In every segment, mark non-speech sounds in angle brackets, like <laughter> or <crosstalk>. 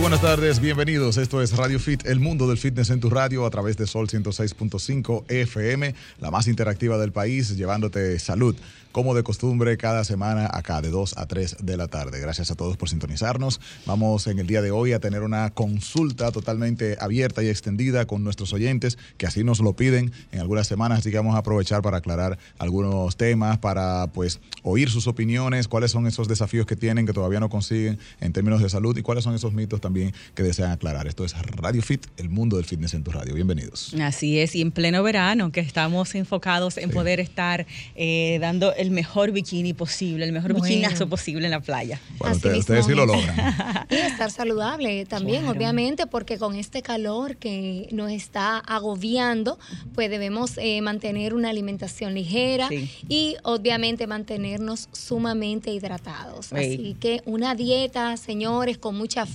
Buenas tardes, bienvenidos. Esto es Radio Fit, el mundo del fitness en tu radio a través de Sol 106.5 FM, la más interactiva del país, llevándote salud. Como de costumbre, cada semana acá de 2 a 3 de la tarde. Gracias a todos por sintonizarnos. Vamos en el día de hoy a tener una consulta totalmente abierta y extendida con nuestros oyentes, que así nos lo piden en algunas semanas, así que vamos a aprovechar para aclarar algunos temas, para pues oír sus opiniones, cuáles son esos desafíos que tienen que todavía no consiguen en términos de salud y cuáles son esos mitos también que desean aclarar. Esto es Radio Fit, el mundo del fitness en tu radio. Bienvenidos. Así es, y en pleno verano, que estamos enfocados en poder estar eh, dando el mejor bikini posible, el mejor Bueno. bikinazo posible en la playa. Bueno, ustedes, sí lo logran. <laughs> Y estar saludable también, Claro. obviamente, porque con este calor que nos está agobiando, pues debemos eh, mantener una alimentación ligera Sí. y obviamente mantenernos sumamente hidratados. Así que una dieta, señores, con muchas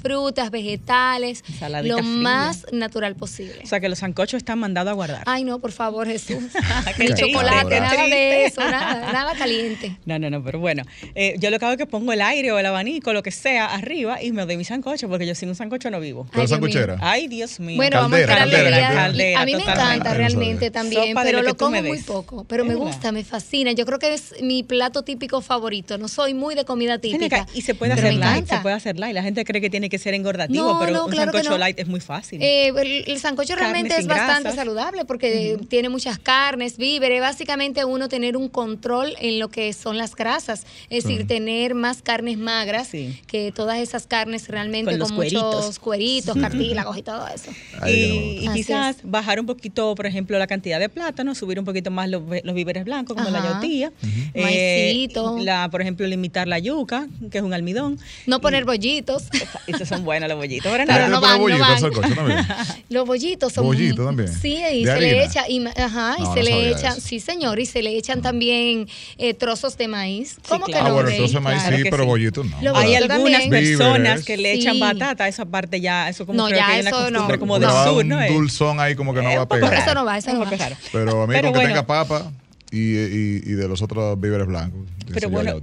frutas, vegetales, lo fría. más natural posible. O sea que los sancochos están mandados a guardar. Ay, no, por favor, Jesús. <laughs> Ni chocolate, nada de eso, nada, nada caliente. <laughs> No, no, no, pero bueno, eh, yo lo que hago es que pongo el aire o el abanico, lo que sea, arriba y me doy mi sancocho, porque yo sin un sancocho no vivo. ¿Tú eres Ay, Dios mío. sancochera? Ay, Dios mío. Bueno, vamos a Caldera, caldera, caldera. Caldera, A mí me encanta realmente también, Sopa pero lo como muy poco. Pero me verdad. gusta, me fascina. Yo creo que es mi plato típico favorito. No soy muy de comida típica. Y se puede pero hacer light, se puede hacer light. La gente cree que tiene que ser No, pero no, un claro sancocho no. light es muy fácil. Eh, el, el sancocho Carne realmente es bastante grasas. saludable porque tiene muchas carnes, víveres, básicamente uno tener un control en lo que son las grasas, es decir, tener más carnes magras Sí. que todas esas carnes realmente Con con, los muchos cueritos. cueritos, cartílagos y todo eso. Ahí y, y quizás es. bajar un poquito, por ejemplo, la cantidad de plátano, subir un poquito más los, ve- los víveres blancos, como la yautía. Maicito. la, por ejemplo, limitar la yuca, que es un almidón. No poner bollitos. Esos son buenos los bollitos. Pero Pero nada, no ¿Tú le van, no van. sancocho también? <laughs> Los bollitos son Bollito también. Sí, y ¿De se le harina? echa y ajá, y No, se no le echan, eso. sí, señor, y se le echan también eh, trozos de maíz. ¿Cómo claro. Ah, que no? bueno, Rey? entonces maíz Claro sí, pero sí. bollito no. Hay algunas también. personas que le echan Sí. batata, esa parte ya, eso como No, creo ya que hay una eso no. costumbre como de dar sur, un ¿no? es? dulzón ahí como que no va a un pegar. Eso no va, eso Es no un va. Pero a mí Pero con que bueno. tenga papa y, y, y de los otros víveres blancos. Pero bueno,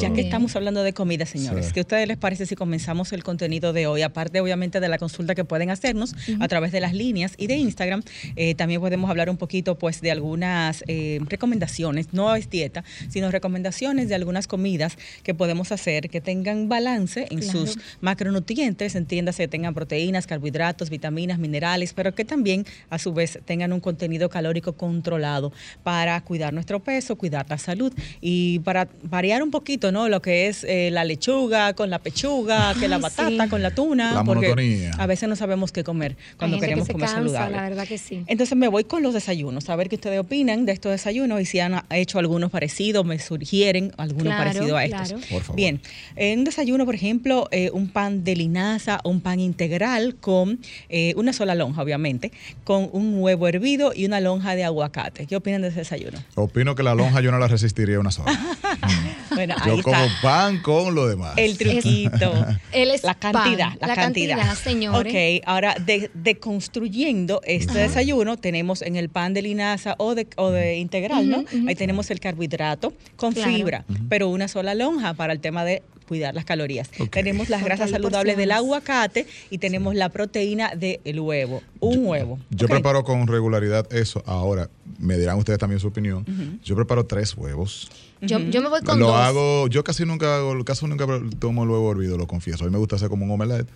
Ya que estamos hablando de comida, señores, Sí. ¿qué a ustedes les parece si comenzamos el contenido de hoy? Aparte, obviamente, de la consulta que pueden hacernos a través de las líneas y de Instagram, eh, también podemos hablar un poquito, pues, de algunas eh, recomendaciones, no es dieta, sino recomendaciones de algunas comidas que podemos hacer que tengan balance en Claro. sus macronutrientes, entiéndase que tengan proteínas, carbohidratos, vitaminas, minerales, pero que también, a su vez, tengan un contenido calórico controlado para cuidar nuestro peso, cuidar la salud y para variar un poquito, ¿no? Lo que es eh, la lechuga con la pechuga, que la batata sí. con la tuna, La porque monotonía. a veces no sabemos qué comer cuando Hay gente queremos que se comer cansa, saludable. La verdad que sí. Entonces me voy con los desayunos, a ver qué ustedes opinan de estos desayunos y si han hecho algunos parecidos, me sugieren algunos Claro, parecidos a estos. claro. Por favor. Bien, en un desayuno, por ejemplo, eh, un pan de linaza o un pan integral con eh, una sola lonja, obviamente, con un huevo hervido y una lonja de aguacate. ¿Qué opinan de ese desayuno? Opino que la lonja yo no la resistiría una sola. <laughs> <laughs> Bueno, ahí Yo como está. pan con lo demás. El truquito. <laughs> Él es la cantidad, pan, la, la cantidad. cantidad, señores. Ok, ahora de, deconstruyendo este desayuno, tenemos en el pan de linaza o de, o de integral, ¿no? Ahí tenemos el carbohidrato con Claro. fibra, pero una sola lonja para el tema de cuidar las calorías. Tenemos las grasas de saludables del aguacate y tenemos la proteína del huevo, un huevo. Yo preparo con regularidad eso. Ahora, me dirán ustedes también su opinión. Yo preparo tres huevos. Yo, yo me voy con lo dos. hago, yo casi nunca hago, casi nunca tomo el huevo hervido, lo confieso. A mí me gusta hacer como un omelette.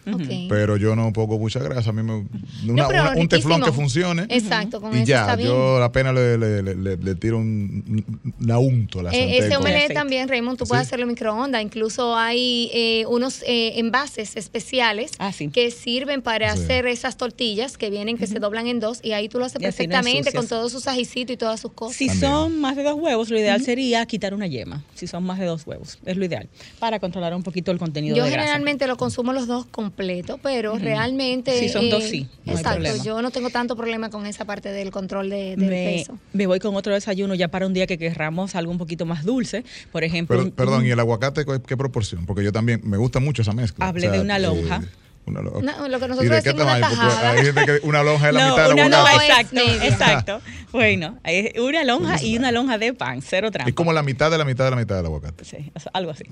Pero yo no pongo mucha grasa. A mí me. una- un teflón que funcione. Exacto, con y eso ya, está bien. yo apenas le, le, le, le- le tiro un, un- una unto a la Eh, sartén ese omelette también, Raymond, tú Sí. puedes hacerlo en microondas. Incluso hay eh, unos eh, envases especiales Ah, sí. que sirven para Sí. hacer esas tortillas que vienen, que se doblan en dos, y ahí tú lo haces Y así no perfectamente con todos sus ajicitos y todas sus cosas. Si También. son más de dos huevos, lo ideal sería quitar una yema. Si son más de dos huevos, es lo ideal. Para controlar un poquito el contenido Yo de grasa. generalmente lo consumo los dos completos, pero realmente. Si son eh, dos, sí, no hay exacto. problema. yo no tengo tanto problema con esa parte del control de, del me, peso. me voy con otro desayuno ya para un día que querramos algo un poquito más dulce. Por ejemplo, un- perdón, ¿y el aguacate qué, qué proporción? Porque yo también me gusta mucho esa mezcla. Hablé de una lonja. Una lo- No, lo que ¿Y nosotros de qué decimos una tamaño? Porque tajada. hay gente que una lonja es la No, mitad de una la lonja, exacto, media. exacto. Bueno, es una lonja y una lonja de pan, cero trampa. Es como la mitad de la mitad de la mitad del aguacate. Sí, algo así.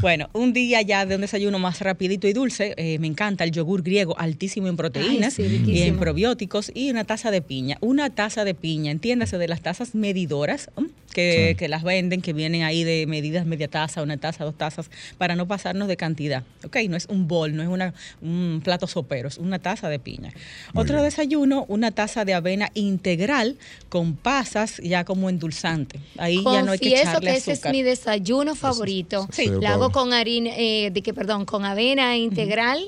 Bueno, un día ya de un desayuno más rapidito y dulce, eh, me encanta el yogur griego altísimo en proteínas Ay, sí, y en probióticos y una taza de piña. Una taza de piña, entiéndase de las tazas medidoras ¿m? Que, Sí. que las venden, que vienen ahí de medidas media taza, una taza, dos tazas, para no pasarnos de cantidad. Ok, no es un bol, no es una, un plato sopero, es una taza de piña. Muy Otro bien. desayuno, una taza de avena integral con pasas ya como endulzante. Ahí ya no hay que Confieso echarle que ese es mi desayuno favorito. sí, yo La hago con harina, eh, de que perdón, con avena integral,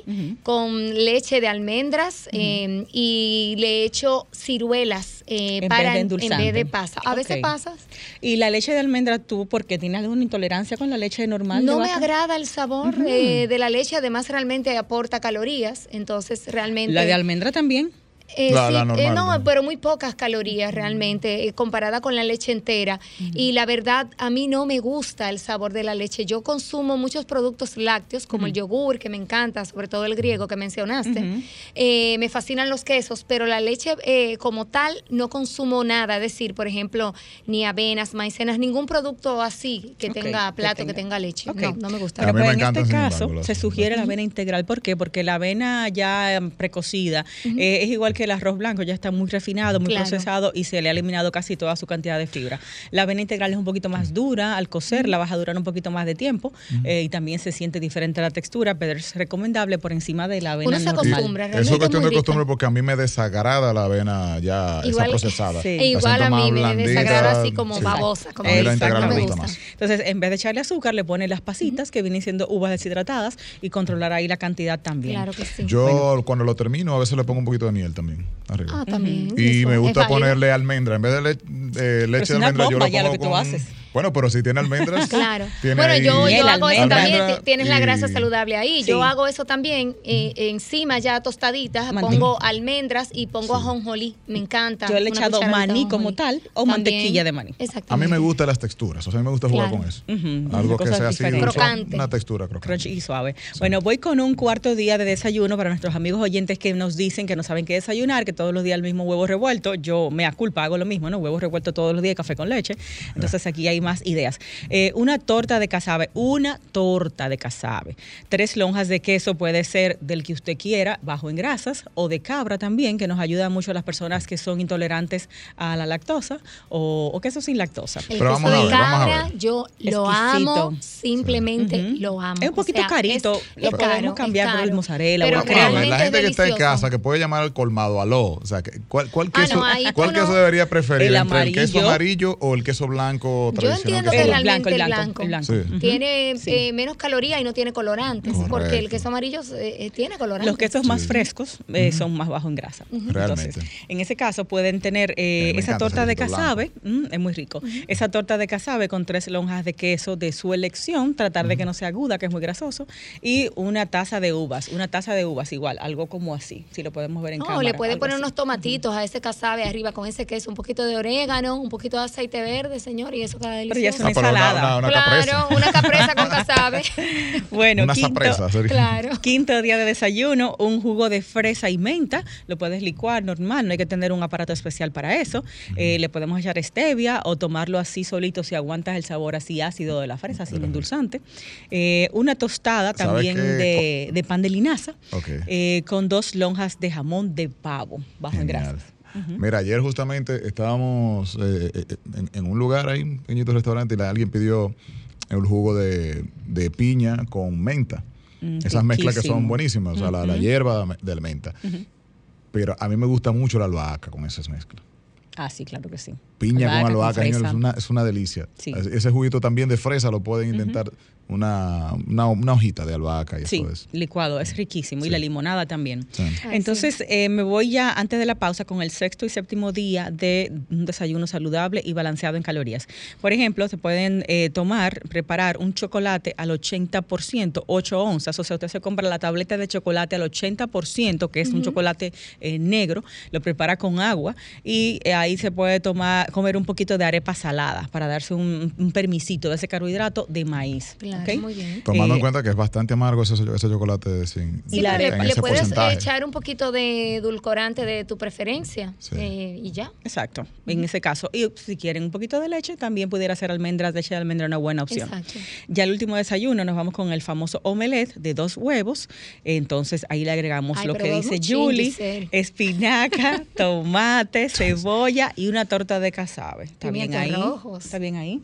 con leche de almendras eh, y le echo ciruelas eh, En para vez de en vez de pasas. A veces pasas. Y la leche de almendra, tú, porque tienes alguna intolerancia con la leche normal? No de me agrada el sabor eh, de la leche, además realmente aporta calorías, entonces realmente... La de almendra también. Eh, La- sí, la eh, no, ¿no? pero muy pocas calorías realmente eh, comparada con la leche entera. Y la verdad, a mí no me gusta el sabor de la leche. Yo consumo muchos productos lácteos, como el yogur, que me encanta, sobre todo el griego que mencionaste. Eh, me fascinan los quesos, pero la leche eh, como tal no consumo nada. Es decir, por ejemplo, ni avenas, maicenas, ningún producto así que tenga plato, que tenga. tenga, leche. No, no me gusta. Pero me pues en este caso embargo, se sugiere la avena integral. ¿Por qué? Porque la avena ya precocida eh, es igual que el arroz blanco, ya está muy refinado, muy Claro. procesado y se le ha eliminado casi toda su cantidad de fibra. La avena integral es un poquito más dura, al cocer la vas a durar un poquito más de tiempo eh, y también se siente diferente la textura, pero es recomendable por encima de la avena Uno se normal. acostumbra, Eso es cuestión de costumbre porque a mí me desagrada la avena ya Igual- esa procesada. Sí. E igual a mí me blandita, desagrada así como sí. babosa. Como A mí la integral me gusta más. Entonces, en vez de echarle azúcar, le pone las pasitas, que vienen siendo uvas deshidratadas, y controlar ahí la cantidad también. Claro que sí. Yo cuando lo termino a veces le pongo un poquito de miel también arriba. Ah, también. Y eso me gusta válido. ponerle almendra. En vez de le- eh, leche es de almendra, yo lo ya lo pongo que tú con- haces. Bueno, pero si tiene almendras. <laughs> Claro. tiene Bueno, yo, yo hago eso también. ti- Tienes la grasa saludable ahí. Yo Sí. hago eso también. eh, encima ya tostaditas, pongo almendras y pongo ajonjolí. Me encanta. Yo le he echado maní como tal o También. mantequilla de maní. A Exactamente. mí me gustan las texturas. O sea, a mí me gusta jugar Claro. con eso. Algo que sea así. diferentes. son- Crocante. Una textura crocante. Crunchy y suave. Bueno, voy con un cuarto día de desayuno para nuestros amigos oyentes que nos dicen que no saben qué desayunar, que todos los días el mismo huevo revuelto. Yo me culpa, hago lo mismo, ¿no? Huevo revuelto todos los días, café con leche. Entonces aquí hay más ideas. Eh, una torta de casabe, una torta de casabe. Tres lonjas de queso puede ser del que usted quiera, bajo en grasas, o de cabra también, que nos ayuda mucho a las personas que son intolerantes a la lactosa, o, o queso sin lactosa. El Pero queso vamos a de ver, vamos a cabra, ver. yo lo Exquisito. amo, simplemente lo amo. Es un poquito O sea, carito, es- lo es podemos caro, cambiar por el mozzarella o Pero el Vamos a ver, la gente que está en casa que puede llamar al colmado, aló. O sea, que- ¿cuál, cuál Ah, queso, no, cuál queso no- debería preferir? El ¿Entre el queso amarillo. amarillo o el queso blanco Yo entiendo que El realmente blanco, el el blanco, blanco, el blanco. Sí. tiene Sí. eh, menos calorías y no tiene colorantes, porque el queso amarillo eh, eh, tiene colorantes. Los quesos más Sí. frescos eh, son más bajos en grasa. Realmente. Entonces, en ese caso pueden tener esa torta de casabe, mm, es muy rico. Esa torta de casabe con tres lonjas de queso de su elección, tratar de que no sea aguda, que es muy grasoso, y una taza de uvas, una taza de uvas igual, algo como así, si lo podemos ver en No, cámara. le puede poner así. unos tomatitos a ese casabe arriba con ese queso, un poquito de orégano, un poquito de aceite verde, señor, y eso Pero ya es una Ah, pero una- ensalada. una- una claro, capresa. una capresa con <laughs> casabe. Bueno, Una quinto, sapresa, sería. claro. Quinto día de desayuno, un jugo de fresa y menta. Lo puedes licuar normal, no hay que tener un aparato especial para eso. Eh, le podemos echar stevia o tomarlo así solito si aguantas el sabor así ácido de la fresa, sin endulzante. Eh, una tostada ¿Sabes también de, de pan de linaza Ok. eh, con dos lonjas de jamón de pavo bajo en Mira, ayer justamente estábamos eh, eh, en, en un lugar ahí, un pequeñito restaurante, y alguien pidió el jugo de, de piña con menta. Mm, Esas mezclas que son buenísimas, o sea, la, la hierba de la menta. Pero a mí me gusta mucho la albahaca con esas mezclas. Ah, sí, claro que sí. Piña Albahaca con albahaca, fresa. es una, es una delicia. Sí. Es- Ese juguito también de fresa lo pueden intentar una, una, una hojita de albahaca y Sí, eso es. licuado, es riquísimo. Y la limonada también. Sí. Ay, Entonces, eh, me voy ya antes de la pausa con el sexto y séptimo día de un desayuno saludable y balanceado en calorías. Por ejemplo, se pueden eh, tomar, preparar un chocolate al 80%, 8 onzas. O sea, usted se compra la tableta de chocolate al 80%, que es un chocolate eh, negro, lo prepara con agua y eh, ahí se puede tomar, comer un poquito de arepa salada para darse un, un permisito de ese carbohidrato de maíz. Claro, ¿ok? muy bien. Tomando Eh, en cuenta que es bastante amargo ese, ese chocolate sin, Y Sí, la le, le puedes porcentaje. echar un poquito de edulcorante de tu preferencia Sí. eh, y ya. Exacto, en ese caso. Y si quieren un poquito de leche, también pudiera ser almendras, leche de almendra una buena opción. Exacto. Ya el último desayuno nos vamos con el famoso omelette de dos huevos. Entonces ahí le agregamos Ay, lo que dice Julie, espinaca, <laughs> tomate, cebolla y una torta de casabe. ¿Está bien ahí? rojos. ¿Está bien ahí?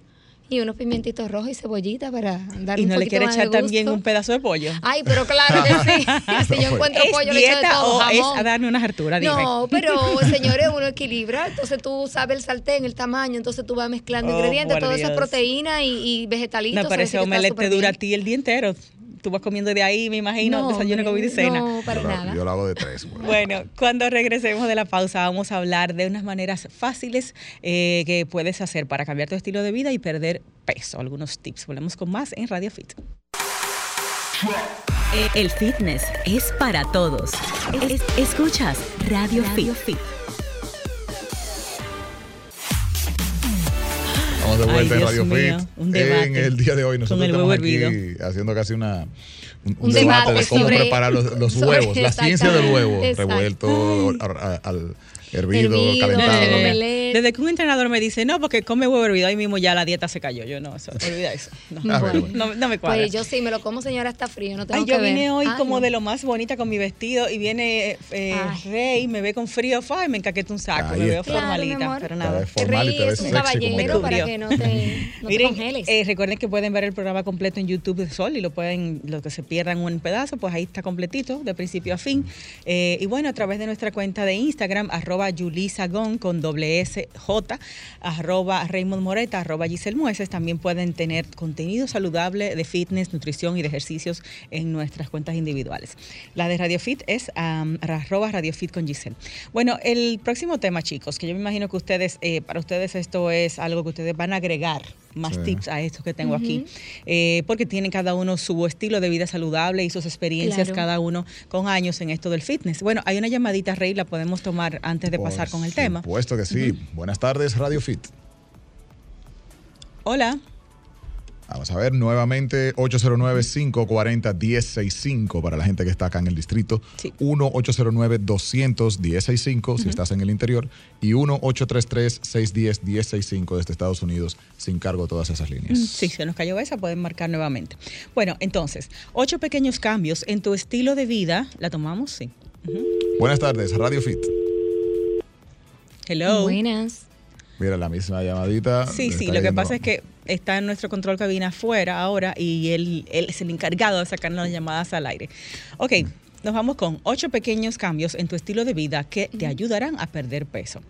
Y unos pimientitos rojos y cebollita para dar Y un no le poquito quiere echar también un pedazo de pollo. Ay, pero claro que sí. <laughs> si yo encuentro ¿Es pollo, le echo de dieta todo, o es jamón. a darme una hartura? Dime. No, pero señores, uno equilibra. Entonces tú sabes el sartén, el tamaño, entonces tú vas mezclando Oh, ingredientes, por toda esa Dios. proteína y, y vegetalitos. Que está omelette te dura a ti el día entero. Tú vas comiendo de ahí, me imagino, No, desayuno, comida y cena. No, para yo, nada. yo lo hago de tres. güey. Bueno, cuando regresemos de la pausa vamos a hablar de unas maneras fáciles eh, que puedes hacer para cambiar tu estilo de vida y perder peso. Algunos tips. Volvemos con más en Radio Fit. El fitness es para todos. Es- escuchas Radio, Fit. Estamos de Ay, vuelta en Radio mío, Fit. en el día de hoy nosotros estamos aquí hervido. haciendo casi una un, Un debate, debate de cómo sobre- preparar los, <laughs> huevos, la ciencia del huevo revuelto al, al hervido, Hervido, calentado. Eh, desde que un entrenador me dice, no, porque come huevo hervido, ahí mismo ya la dieta se cayó. Yo no, eso, olvida eso. No, <laughs> Ah, Bueno. no, no me cuadra. Pues yo sí, me lo como, señora, está frío, no tengo Ay, que yo ver. vine hoy Ay, como no. de lo más bonita con mi vestido y viene eh, Ay. Rey, me ve con frío, fa, y me encaqueta un saco, Ahí me veo. Claro, formalita, pero nada. formal y Rey te ves es un caballero para que no te, no te Miren, congeles. eh, recuerden que pueden ver el programa completo en YouTube de Sol y lo pueden, lo que se pierdan un pedazo, pues ahí está completito, de principio a fin. Eh, y bueno, a través de nuestra cuenta de Instagram, arroba Yulisagón con doble S J, arroba Raymond Moreta, arroba Giselle Mueces, también pueden tener contenido saludable de fitness, nutrición y de ejercicios en nuestras cuentas individuales. La de Radio Fit es am, arroba Radio Fit con Giselle. Bueno, el próximo tema, chicos, que yo me imagino que ustedes, eh, para ustedes esto es algo que ustedes van a agregar más Sí. tips a esto que tengo aquí, eh, porque tienen cada uno su estilo de vida saludable y sus experiencias Claro. cada uno con años en esto del fitness. Bueno, hay una llamadita, Rey, la podemos tomar antes de pasar con el tema. Por supuesto que sí. Buenas tardes, Radio Fit. Hola. Vamos a ver nuevamente 809-540-1065 para la gente que está acá en el distrito. Sí. 1-809-200-1065 si estás en el interior. Y 1-833-610-1065 desde Estados Unidos sin cargo de todas esas líneas. Sí, se nos cayó esa, pueden marcar nuevamente. Bueno, entonces, ocho pequeños cambios en tu estilo de vida. ¿La tomamos? Sí. Buenas tardes, Radio Fit. Hello. Buenas. Mira, la misma llamadita. Sí, sí, lo que pasa es que está en nuestro control cabina afuera ahora y él, él es el encargado de sacarnos las llamadas al aire. Ok, nos vamos con ocho pequeños cambios en tu estilo de vida que te ayudarán a perder peso.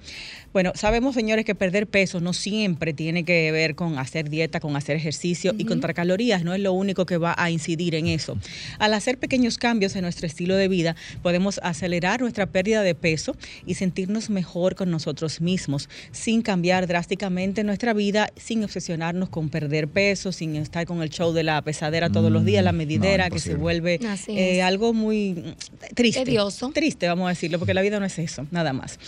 Bueno, sabemos, señores, que perder peso no siempre tiene que ver con hacer dieta, con hacer ejercicio y contar calorías, no es lo único que va a incidir en eso. Al hacer pequeños cambios en nuestro estilo de vida, podemos acelerar nuestra pérdida de peso y sentirnos mejor con nosotros mismos, sin cambiar drásticamente nuestra vida, sin obsesionarnos con perder peso, sin estar con el show de la pesadera todos los días, la Mm, medidera, no, que se vuelve eh, algo muy triste. Tedioso. Triste, vamos a decirlo, porque la vida no es eso, nada más.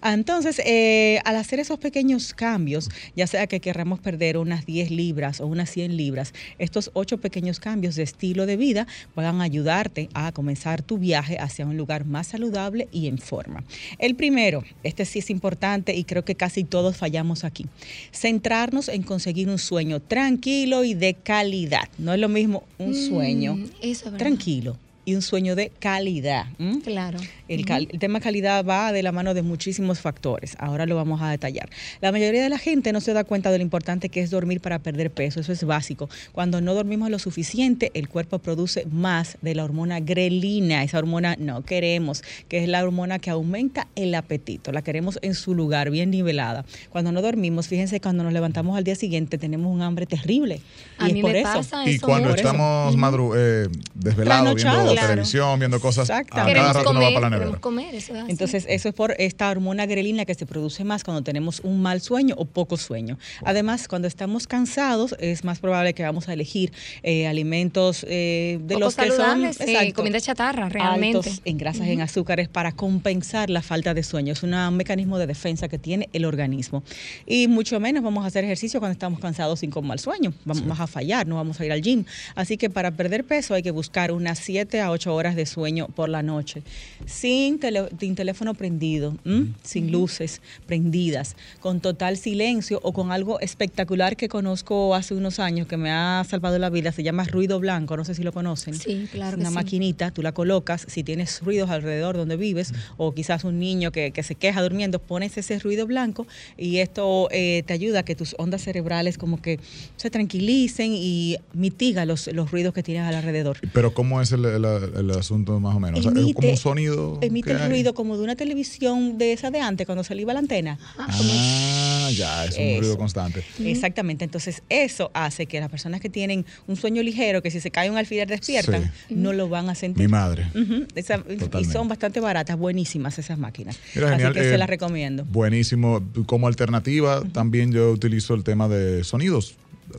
Ah, Entonces, eh, al hacer esos pequeños cambios, ya sea que querramos perder unas 10 libras o unas 100 libras, estos ocho pequeños cambios de estilo de vida puedan ayudarte a comenzar tu viaje hacia un lugar más saludable y en forma. El primero, este sí es importante y creo que casi todos fallamos aquí. Centrarnos en conseguir un sueño tranquilo y de calidad. No es lo mismo un sueño Mm, eso verdad. tranquilo y un sueño de calidad. Claro. El, cal- el tema calidad va de la mano de muchísimos factores. Ahora lo vamos a detallar. La mayoría de la gente no se da cuenta de lo importante que es dormir para perder peso. Eso es básico. Cuando no dormimos lo suficiente, el cuerpo produce más de la hormona grelina. Esa hormona no queremos, que es la hormona que aumenta el apetito. La queremos en su lugar, bien nivelada. Cuando no dormimos, fíjense, cuando nos levantamos al día siguiente, tenemos un hambre terrible. A y mí es por me eso. pasa Y eso cuando mucho. estamos madru eh, desvelados, viendo. Claro. televisión, viendo cosas. A Exactamente. cada rato no va para la nevera. comer, eso es. Entonces, eso es por esta hormona grelina que se produce más cuando tenemos un mal sueño o poco sueño. Además, cuando estamos cansados, es más probable que vamos a elegir eh, alimentos eh, de Poco los que saludables, son eh, exacto, comida chatarra, realmente. altos en grasas, en azúcares, para compensar la falta de sueño. Es una- un mecanismo de defensa que tiene el organismo. Y mucho menos vamos a hacer ejercicio cuando estamos cansados sin con mal sueño. Vamos a fallar, no vamos a ir al gym. Así que para perder peso hay que buscar unas 7 a 8 horas de sueño por la noche. Sin, tele- sin teléfono prendido, ¿m? sin luces prendidas, con total silencio o con algo espectacular que conozco hace unos años que me ha salvado la vida. Se llama ruido blanco, no sé si lo conocen. Sí, claro Es que una sí. maquinita, tú la colocas, si tienes ruidos alrededor donde vives o quizás un niño que, que se queja durmiendo, pones ese ruido blanco y esto eh, te ayuda a que tus ondas cerebrales como que se tranquilicen y mitiga los, los ruidos que tienes alrededor. Pero ¿cómo es el, el- el asunto más o menos? O sea, ¿Es como un sonido? emite el ruido como de una televisión de esa de antes cuando se le iba la antena. Ah, ya, es un Eso. ruido constante. Exactamente, entonces eso hace que las personas que tienen un sueño ligero, que si se cae un alfiler despiertan, no lo van a sentir. Mi madre. Esa- y son bastante baratas, buenísimas esas máquinas. Mira, genial, Así que eh, se las recomiendo. Buenísimo. Como alternativa, también yo utilizo el tema de sonidos.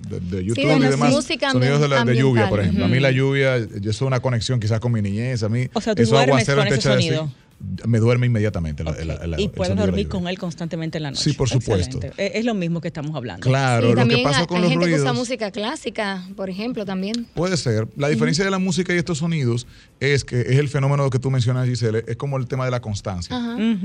De, de YouTube de y demás. música Sonidos de, la, de lluvia, por ejemplo. A mí la lluvia, yo soy una conexión quizás con mi niñez. A mí, O sea, tú eso aguacero con en ese así, me duerme inmediatamente. la- la- la- y puedes dormir con él constantemente en la noche. Sí, por supuesto. Es, es lo mismo que estamos hablando. Claro, Sí, lo que también pasa hay, con hay los gente que usa música clásica, por ejemplo, también. Puede ser. La diferencia de la música y estos sonidos es que es el fenómeno que tú mencionas, Giselle, es como el tema de la constancia.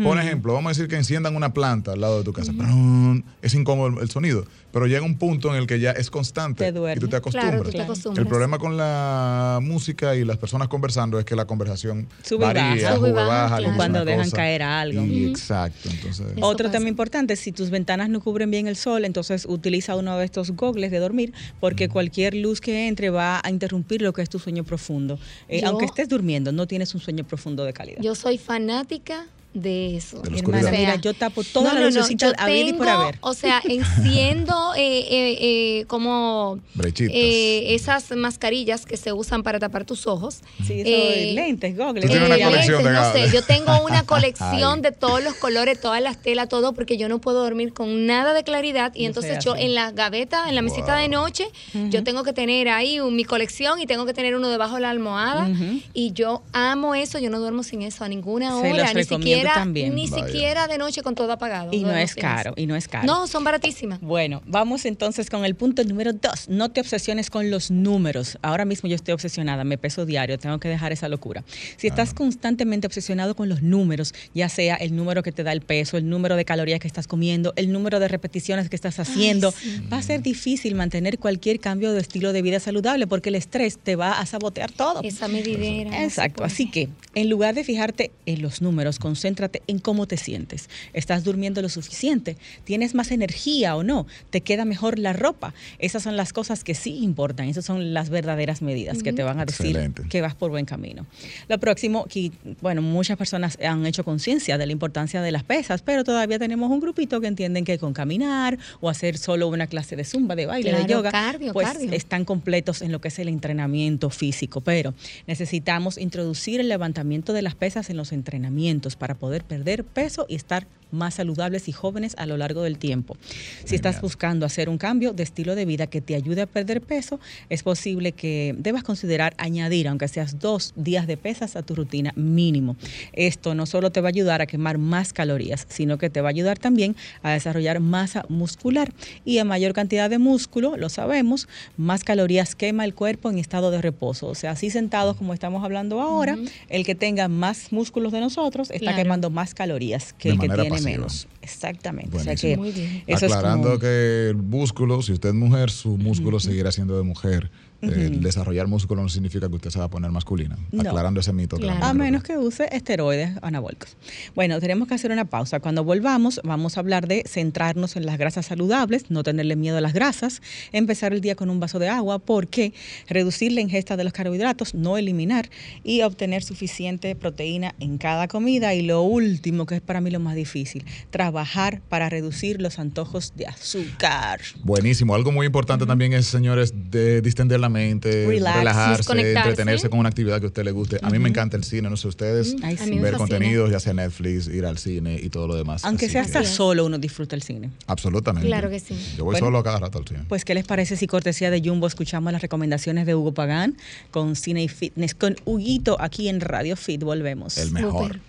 Por ejemplo, vamos a decir que enciendan una planta al lado de tu casa. Brrrn, Es incómodo el, el sonido, pero llega un punto en el que ya es constante y tú te acostumbras. Claro, tú te Claro. acostumbras. El problema con la música y las personas conversando es que la conversación Sube y varía, baja. Sube y sube, baja, baja, claro. dice Cuando dejan cosa. caer algo. Y Exacto, entonces. Otro pasa. tema importante, si tus ventanas no cubren bien el sol, entonces utiliza uno de estos gogles de dormir, porque cualquier luz que entre va a interrumpir lo que es tu sueño profundo. Eh, aunque estés durmiendo, no tienes un sueño profundo de calidad. Yo soy fanática de eso. De la Hermana, mira, yo tapo todas No, las no, a ver y por tengo, haber. O sea, enciendo <laughs> eh, eh, eh, como eh, esas mascarillas que se usan para tapar tus ojos. Sí, eso, Eh, lentes. Tú Eh, una colección de lentes, no sé, yo tengo una <laughs> colección de todos los colores, todas las telas, todo, porque yo no puedo dormir con nada de claridad. Y No entonces yo en la gaveta, en la mesita de noche, yo tengo que tener ahí un- mi colección y tengo que tener uno debajo de la almohada. Y yo amo eso, yo no duermo sin eso a ninguna hora, ni recomiendo siquiera, también. ni Vaya. siquiera de noche con todo apagado. Y no es caro, y no es caro. No, son baratísimas. Bueno, vamos entonces con el punto número dos. No te obsesiones con los números. Ahora mismo yo estoy obsesionada, me peso diario, tengo que dejar esa locura. Si estás constantemente obsesionado con los números, ya sea el número que te da el peso, el número de calorías que estás comiendo, el número de repeticiones que estás haciendo, va a ser difícil mantener cualquier cambio de estilo de vida saludable porque el estrés te va a sabotear todo. Esa medidera. Exacto, así que en lugar de fijarte en los números, concéntrate en cómo te sientes. ¿Estás durmiendo lo suficiente? ¿Tienes más energía o no? ¿Te queda mejor la ropa? Esas son las cosas que sí importan, esas son las verdaderas medidas que te van a decir Excelente. que vas por buen camino. Lo próximo, que, bueno, muchas personas han hecho conciencia de la importancia de las pesas, pero todavía tenemos un grupito que entienden que con caminar o hacer solo una clase de zumba, de baile, de Claro, yoga, cardio, pues cardio. están completos en lo que es el entrenamiento físico, pero necesitamos introducir el levantamiento de las pesas en los entrenamientos para poder perder peso y estar más saludables y jóvenes a lo largo del tiempo. Si estás buscando hacer un cambio de estilo de vida que te ayude a perder peso, es posible que debas considerar añadir, aunque seas dos días de pesas a tu rutina mínimo. Esto no solo te va a ayudar a quemar más calorías, sino que te va a ayudar también a desarrollar masa muscular. Y a mayor cantidad de músculo, lo sabemos, más calorías quema el cuerpo en estado de reposo. O sea, así sentados como estamos hablando ahora, el que tenga más músculos de nosotros está Claro. quemando más calorías que De el que tiene. Menos. Exactamente. O sea Buenísimo. que Muy bien. eso es Aclarando como- que el músculo, si usted es mujer, su músculo seguirá siendo de mujer. Eh, desarrollar músculo no significa que usted se va a poner masculina. No. Aclarando ese mito. que Claro. la A menos que use esteroides anabólicos. Bueno, tenemos que hacer una pausa. Cuando volvamos, vamos a hablar de centrarnos en las grasas saludables, no tenerle miedo a las grasas, empezar el día con un vaso de agua, porque reducir la ingesta de los carbohidratos, no eliminar, y obtener suficiente proteína en cada comida. Y lo último, que es para mí lo más difícil, trabajar para reducir los antojos de azúcar. Buenísimo. Algo muy importante también es, señores, de distender la mente, Relax. relajarse, entretenerse con una actividad que a usted le guste. A mí me encanta el cine, no sé ustedes, Ay, sí. Ver contenidos, ya sea Netflix, ir al cine y todo lo demás. Aunque Así sea hasta solo, uno disfruta el cine. Absolutamente. Claro que sí. Yo voy Bueno. solo a cada rato al cine. Pues, ¿qué les parece si cortesía de Jumbo escuchamos las recomendaciones de Hugo Pagán con Cine y Fitness? Con Huguito aquí en Radio Fit volvemos. el mejor.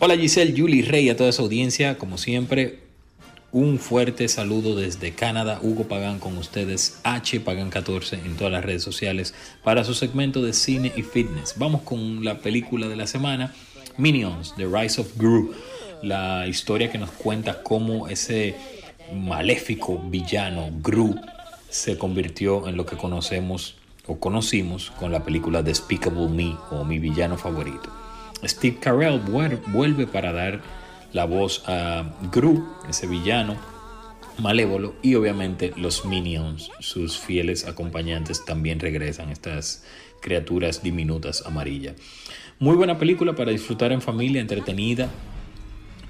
Hola Giselle, Julie Rey, a toda esa audiencia, como siempre, un fuerte saludo desde Canadá, Hugo Pagán con ustedes, H Pagán 14 en todas las redes sociales para su segmento de cine y fitness. Vamos con la película de la semana, Minions, The Rise of Gru, la historia que nos cuenta cómo ese maléfico villano Gru se convirtió en lo que conocemos o conocimos con la película Despicable Me o Mi villano favorito. Steve Carell vuel- vuelve para dar la voz a Gru, ese villano malévolo, y obviamente los Minions, sus fieles acompañantes, también regresan, estas criaturas diminutas amarillas. Muy buena película para disfrutar en familia, entretenida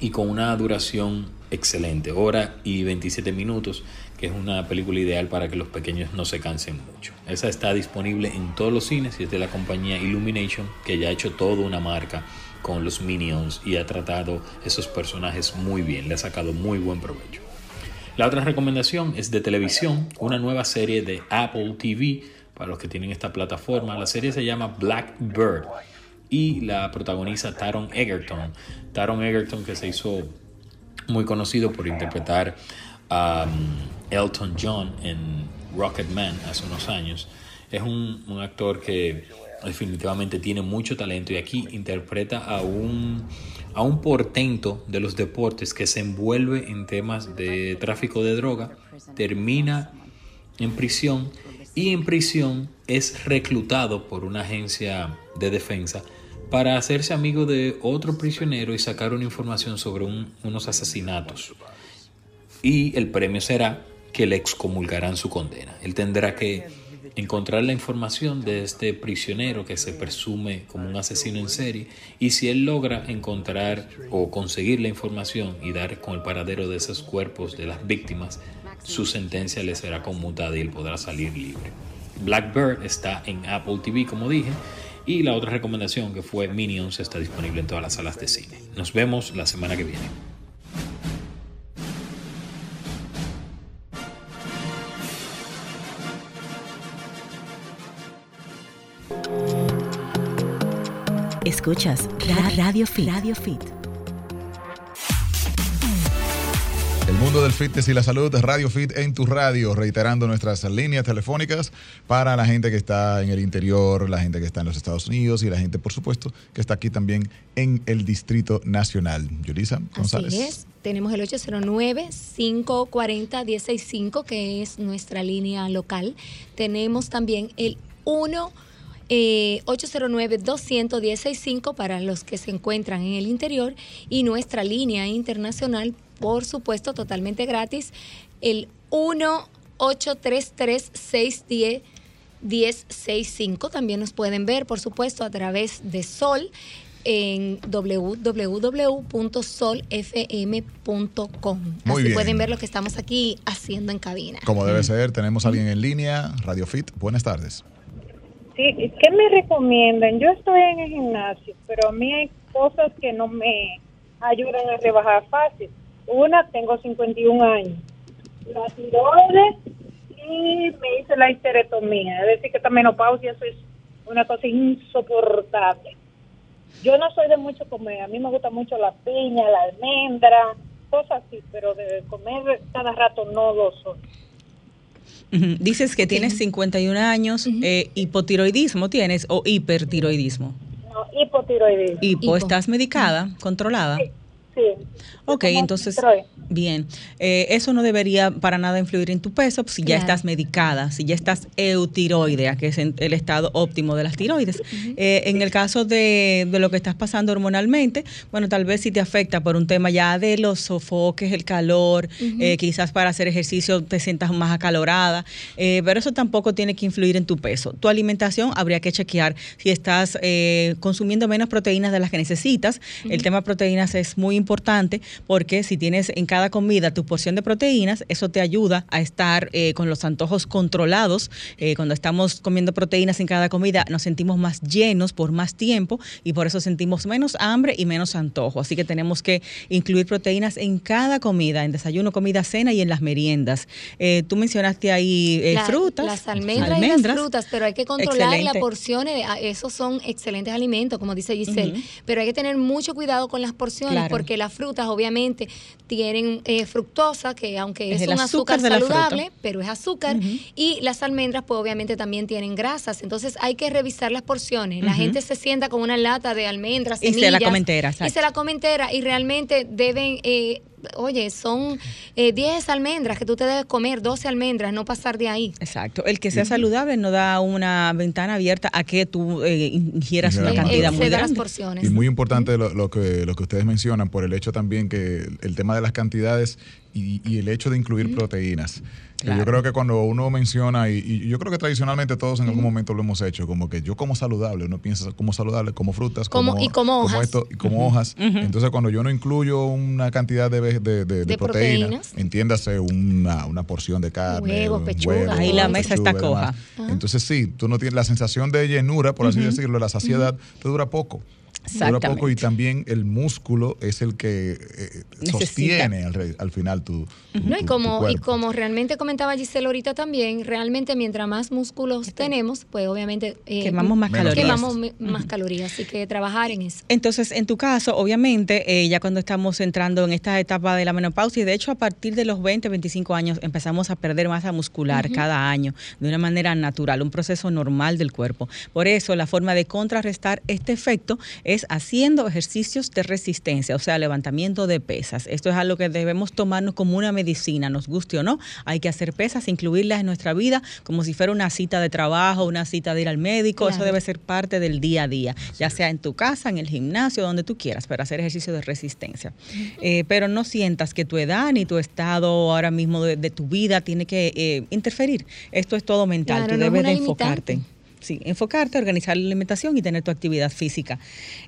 y con una duración excelente, hora y 27 minutos, que es una película ideal para que los pequeños no se cansen mucho. Esa está disponible en todos los cines y es de la compañía Illumination, que ya ha hecho toda una marca con los Minions y ha tratado esos personajes muy bien, le ha sacado muy buen provecho. La otra recomendación es de televisión, una nueva serie de Apple TV para los que tienen esta plataforma. La serie se llama Black Bird y la protagoniza Taron Egerton. Taron Egerton que se hizo muy conocido por interpretar a um, Elton John en Rocket Man hace unos años. Es un actor que definitivamente tiene mucho talento y aquí interpreta a un, a un portento de los deportes que se envuelve en temas de tráfico de droga, termina en prisión y en prisión es reclutado por una agencia de defensa para hacerse amigo de otro prisionero y sacar una información sobre un- unos asesinatos. Y el premio será que le excomulgarán su condena. Él tendrá que encontrar la información de este prisionero que se presume como un asesino en serie y si él logra encontrar o conseguir la información y dar con el paradero de esos cuerpos de las víctimas, su sentencia le será conmutada y él podrá salir libre. Blackbird está en Apple TV, como dije, y la otra recomendación que fue Minions está disponible en todas las salas de cine. Nos vemos la semana que viene. Escuchas Ra- Radio Fit. Radio Fit. El mundo del fitness y la salud, Radio Fit en tu radio, reiterando nuestras líneas telefónicas para la gente que está en el interior, la gente que está en los Estados Unidos y la gente, por supuesto, que está aquí también en el Distrito Nacional. Yulisa González. Así es. Tenemos el 809-540-165, que es nuestra línea local. Tenemos también el 1. Eh, 809-200-165 para los que se encuentran en el interior y nuestra línea internacional, por supuesto, totalmente gratis, el 1-833-610-1065. También nos pueden ver, por supuesto, a través de Sol en www.solfm.com. Muy Así bien. pueden ver lo que estamos aquí haciendo en cabina. Como debe ser, tenemos a alguien en línea, Radio Fit. Buenas tardes. Sí, ¿qué me recomiendan? Yo estoy en el gimnasio, pero a mí hay cosas que no me ayudan a rebajar fácil. Una, tengo 51 años. La tiroides y me hice la histerectomía. Es decir, que esta menopausia eso es una cosa insoportable. Yo no soy de mucho comer. A mí me gusta mucho la piña, la almendra, cosas así, pero de comer cada rato no lo soy. Dices que tienes 51 años, eh, hipotiroidismo tienes o hipertiroidismo. No, hipotiroidismo. Hipo, Hipo. ¿estás medicada, controlada? Sí. Ok, entonces, bien, Eh, eso no debería para nada influir en tu peso si ya estás medicada, si ya estás eutiroidea, que es en- el estado óptimo de las tiroides. Eh, en el caso de, de lo que estás pasando hormonalmente, bueno, tal vez si te afecta por un tema ya de los sofoques, el calor, eh, quizás para hacer ejercicio te sientas más acalorada, eh, pero eso tampoco tiene que influir en tu peso. Tu alimentación habría que chequear si estás eh, consumiendo menos proteínas de las que necesitas. El tema proteínas es muy importante porque si tienes en cada comida tu porción de proteínas, eso te ayuda a estar eh, con los antojos controlados. Eh, cuando estamos comiendo proteínas en cada comida, nos sentimos más llenos por más tiempo y por eso sentimos menos hambre y menos antojo. Así que tenemos que incluir proteínas en cada comida, en desayuno, comida, cena y en las meriendas. Eh, tú mencionaste ahí La- frutas. Las almendras, y las frutas, pero hay que controlar Excelente. las porciones. Ah, Esos son excelentes alimentos, como dice Giselle. Pero hay que tener mucho cuidado con las porciones, Claro. porque las frutas obviamente tienen eh, fructosa, que aunque Es un azúcar saludable, pero es azúcar. Y las almendras, pues obviamente también tienen grasas. Entonces hay que revisar las porciones. La gente se sienta con una lata de almendras, Y se la come entera, Y se la come entera. Y realmente deben... eh, Oye, son eh, 10 almendras que tú te debes comer, 12 almendras, no pasar de ahí. Exacto. El que sea saludable no da una ventana abierta a que tú eh, ingieras una cantidad muy Exceda las grande. porciones. Y muy importante lo, lo que, lo que ustedes mencionan por el hecho también que el tema de las cantidades y, y el hecho de incluir proteínas. Que Yo creo que cuando uno menciona, y, y yo creo que tradicionalmente todos en algún momento lo hemos hecho, como que yo como saludable, uno piensa como saludable, como frutas, Como- como, y como hojas. esto, y como hojas. Entonces cuando yo no incluyo una cantidad de, de, de- de De proteína, proteínas. entiéndase una, una porción de carne, Huevos, pechuga. huevo, Ahí la mesa pechuga está coja. Entonces sí, tú no tienes la sensación de llenura, por así decirlo, la saciedad, te dura poco. Dura poco y también el músculo es el que eh, sostiene al, re- al final tu, tu- No, y tu- tu como, y como realmente comentaba Giselle ahorita también, realmente mientras más músculos tenemos, pues obviamente eh, Quemamos más calorías. quemamos más calorías, así que trabajar en eso. Entonces, en tu caso, obviamente, eh, ya cuando estamos entrando en esta etapa de la menopausia, y de hecho a partir de los 20, 25 años empezamos a perder masa muscular cada año de una manera natural, un proceso normal del cuerpo. Por eso, la forma de contrarrestar este efecto es haciendo ejercicios de resistencia, o sea, levantamiento de pesas. Esto es algo que debemos tomarnos como una medicina, nos guste o no. Hay que hacer pesas, incluirlas en nuestra vida como si fuera una cita de trabajo, una cita de ir al médico. Eso debe ser parte del día a día, ya sea en tu casa, en el gimnasio, donde tú quieras, para hacer ejercicio de resistencia. Eh, pero no sientas que tu edad ni tu estado ahora mismo de, de tu vida tiene que eh, interferir. Esto es todo mental, Claro, tú no debes de limitante. Sí, enfocarte, organizar la alimentación y tener tu actividad física.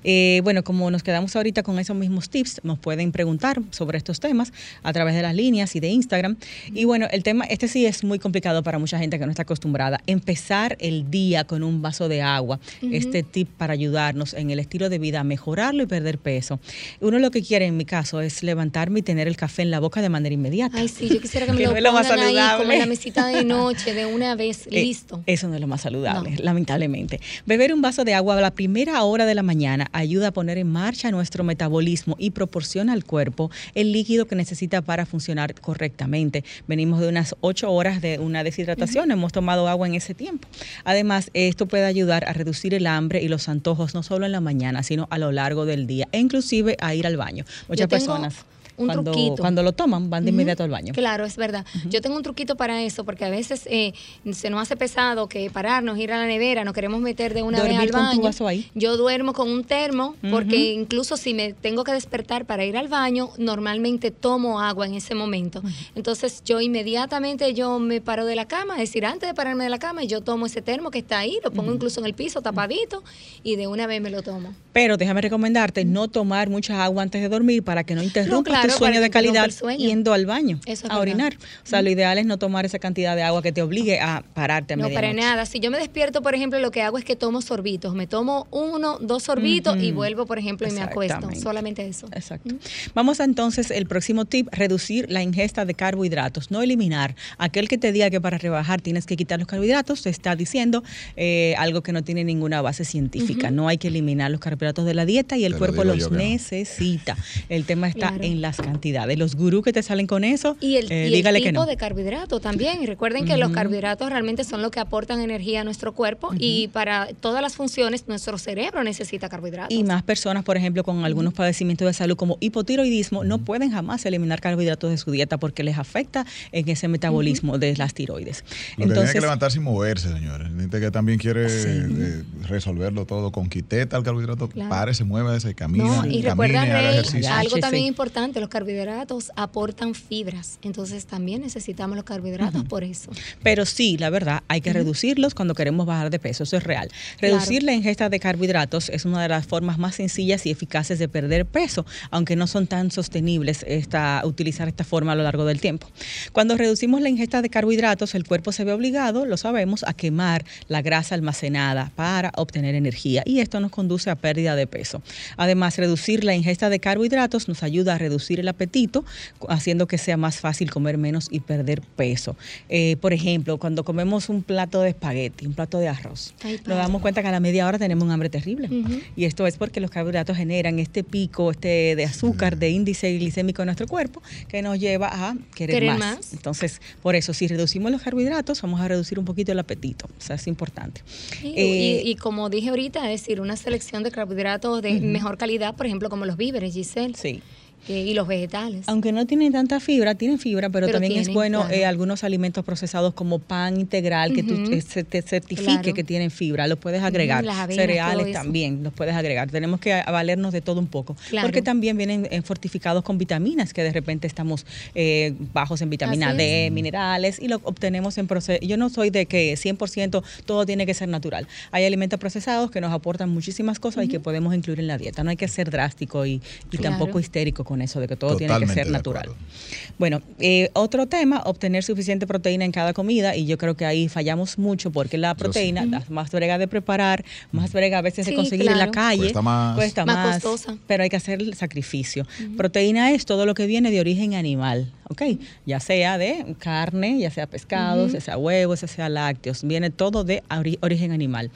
Eh, bueno, como nos quedamos ahorita con esos mismos tips, nos pueden preguntar sobre estos temas a través de las líneas y de Instagram. Y bueno, el tema, este sí es muy complicado para mucha gente que no está acostumbrada. Empezar el día con un vaso de agua. Este tip para ayudarnos en el estilo de vida, a mejorarlo y perder peso. Uno lo que quiere en mi caso es levantarme y tener el café en la boca de manera inmediata. Ay, sí, yo quisiera <laughs> que me Que lo no lo más ahí como en la mesita de noche, de una vez, <laughs> Eh, listo. Eso no es lo más saludable, No. Lamentablemente. Beber un vaso de agua a la primera hora de la mañana ayuda a poner en marcha nuestro metabolismo y proporciona al cuerpo el líquido que necesita para funcionar correctamente. Venimos de unas ocho horas de una deshidratación, hemos tomado agua en ese tiempo. Además, esto puede ayudar a reducir el hambre y los antojos no solo en la mañana, sino a lo largo del día e inclusive a ir al baño. Muchas personas un cuando, truquito. cuando lo toman van de inmediato al baño. Claro, es verdad. Yo tengo un truquito para eso, porque a veces eh, se nos hace pesado que pararnos, ir a la nevera, nos queremos meter de una vez Dormir al con tu vaso ahí. Yo duermo con un termo, porque incluso si me tengo que despertar para ir al baño, normalmente tomo agua en ese momento. Entonces yo inmediatamente yo me paro de la cama, es decir, antes de pararme de la cama, yo tomo ese termo que está ahí, lo pongo incluso en el piso tapadito y de una vez me lo tomo. Pero déjame recomendarte no tomar mucha agua antes de dormir para que no interrumpas claro, para sueño de calidad el sueño. yendo al baño Eso a verdad. orinar. O sea, lo ideal es no tomar esa cantidad de agua que te obligue a pararte a No, para nada. Si yo me despierto, por ejemplo, lo que hago es que tomo sorbitos. Me tomo uno, dos sorbitos y vuelvo, por ejemplo, y me acuesto. Solamente eso. Exacto. Vamos a entonces, el próximo tip, reducir la ingesta de carbohidratos, no eliminar. Aquel que te diga que para rebajar tienes que quitar los carbohidratos, te está diciendo eh, algo que no tiene ninguna base científica. No hay que eliminar los carbohidratos de la dieta y el cuerpo los no. necesita. El tema está Claro. en las cantidades. Los gurús que te salen con eso, Y el, eh, y el tipo que no. de carbohidrato también. Y recuerden que los carbohidratos realmente son lo que aportan energía a nuestro cuerpo y para todas las funciones nuestro cerebro necesita carbohidratos. Y más personas, por ejemplo, con algunos padecimientos de salud como hipotiroidismo, no pueden jamás eliminar carbohidratos de su dieta porque les afecta en ese metabolismo de las tiroides. Lo que tiene que levantarse y moverse, señores. Gente que también quiere eh, resolverlo todo con quiteta al carbohidrato, Claro. pare, se mueva, se camina, No, y camine, recuerda, Rey, algo también importante, los carbohidratos aportan fibras, entonces también necesitamos los carbohidratos por eso. Pero sí, la verdad, hay que reducirlos cuando queremos bajar de peso, eso es real. Reducir la ingesta de carbohidratos es una de las formas más sencillas y eficaces de perder peso, aunque no son tan sostenibles esta, utilizar esta forma a lo largo del tiempo. Cuando reducimos la ingesta de carbohidratos, el cuerpo se ve obligado, lo sabemos, a quemar la grasa almacenada para obtener energía y esto nos conduce a pérdida de peso. Además, reducir la ingesta de carbohidratos nos ayuda a reducir el apetito, haciendo que sea más fácil comer menos y perder peso. Eh, por ejemplo, cuando comemos un plato de espagueti, un plato de arroz, nos damos cuenta que a la media hora tenemos un hambre terrible. Y esto es porque los carbohidratos generan este pico este de azúcar, de índice glicémico en nuestro cuerpo, que nos lleva a querer, más. Entonces, por eso, si reducimos los carbohidratos, vamos a reducir un poquito el apetito. O sea, es importante. Y, y, eh, como dije ahorita, es decir, una selección de carbohidratos de mejor calidad, por ejemplo, como los víveres, Giselle. Sí y los vegetales. Aunque no tienen tanta fibra, tienen fibra, pero, también es bueno eh, algunos alimentos procesados como pan integral, que tú, eh, se te certifique que tienen fibra, los puedes agregar. Cereales también los puedes agregar. Tenemos que valernos de todo un poco, porque también vienen eh, fortificados con vitaminas, que de repente estamos bajos en vitamina D, minerales, y lo obtenemos en proceso. Yo no soy de que 100% todo tiene que ser natural. Hay alimentos procesados que nos aportan muchísimas cosas y que podemos incluir en la dieta. No hay que ser drástico y, y tampoco histérico con eso, de que todo tiene que ser natural. Bueno, eh, otro tema, obtener suficiente proteína en cada comida, y yo creo que ahí fallamos mucho porque la proteína, más brega de preparar, más brega a veces de conseguir en la calle, cuesta más, cuesta más, costosa. pero hay que hacer el sacrificio. Proteína es todo lo que viene de origen animal, ¿ok? Ya sea de carne, ya sea pescado, ya sea huevos, ya sea lácteos, viene todo de origen animal.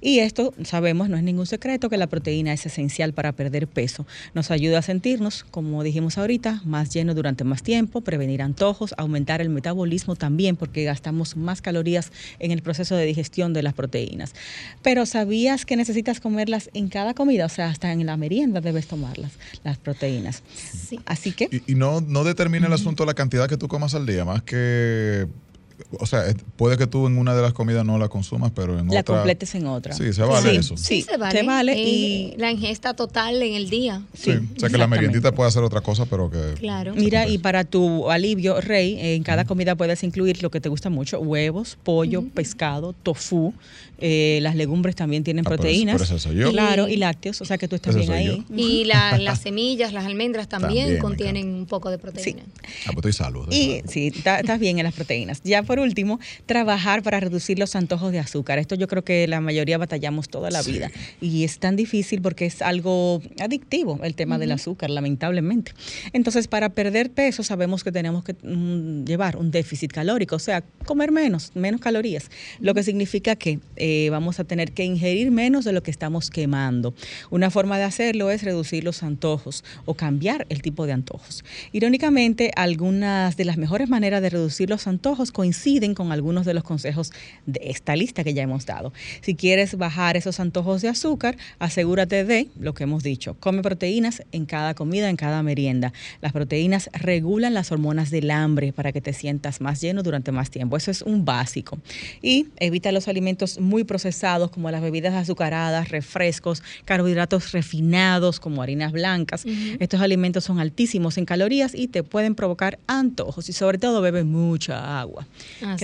Y esto, sabemos, no es ningún secreto que la proteína es esencial para perder peso. Nos ayuda a sentirnos, como dijimos ahorita, más llenos durante más tiempo, prevenir antojos, aumentar el metabolismo también, porque gastamos más calorías en el proceso de digestión de las proteínas. Pero ¿sabías que necesitas comerlas en cada comida? O sea, hasta en la merienda debes tomarlas, las proteínas. Sí. Así que... Y, no, no determina el asunto la cantidad que tú comas al día, más que o sea, puede que tú en una de las comidas no la consumas, pero en otra. La completes en otra. Sí, se vale eso. Sí, se vale. y la ingesta total en el día. Sí, o sea que la meriendita puede hacer otra cosa, pero que. Claro. Mira, y para tu alivio, Rey, en cada comida puedes incluir lo que te gusta mucho: huevos, pollo, pescado, tofu. Eh, las legumbres también tienen ah, proteínas. Claro, y lácteos, o sea que tú estás bien ahí. Y <laughs> las semillas, las almendras también, contienen un poco de proteína. Ah, pues estoy salud. Y sí, estás bien en las proteínas. Ya por último, trabajar para reducir los antojos de azúcar. Esto yo creo que la mayoría batallamos toda la vida y es tan difícil porque es algo adictivo el tema del azúcar, lamentablemente. Entonces, para perder peso sabemos que tenemos que mm, llevar un déficit calórico, o sea, comer menos, menos calorías, lo que significa que eh, vamos a tener que ingerir menos de lo que estamos quemando. Una forma de hacerlo es reducir los antojos o cambiar el tipo de antojos. Irónicamente, algunas de las mejores maneras de reducir los antojos coinciden con algunos de los consejos de esta lista que ya hemos dado. Si quieres bajar esos antojos de azúcar, asegúrate de lo que hemos dicho. Come proteínas en cada comida, en cada merienda. Las proteínas regulan las hormonas del hambre para que te sientas más lleno durante más tiempo. Eso es un básico. Y evita los alimentos muy procesados como las bebidas azucaradas, refrescos, carbohidratos refinados como harinas blancas. Estos alimentos son altísimos en calorías y te pueden provocar antojos y sobre todo bebe mucha agua.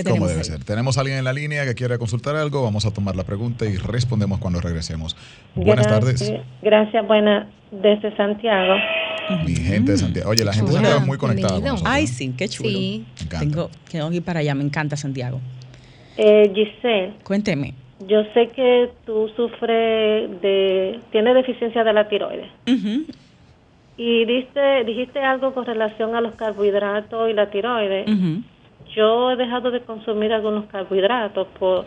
¿Cómo debe ser? Tenemos a alguien en la línea que quiere consultar algo. Vamos a tomar la pregunta y respondemos cuando regresemos. Buenas tardes. Gracias, buenas. Desde Santiago. Mi gente de Santiago. Oye, la gente de Santiago es muy conectada. Ay, sí, qué chulo. Sí. Tengo que ir para allá. Me encanta Santiago. Eh, Giselle. Cuénteme. Yo sé que tú sufres de. Tienes deficiencia de la tiroides. Y diste, dijiste algo con relación a los carbohidratos y la tiroides. Yo he dejado de consumir algunos carbohidratos por,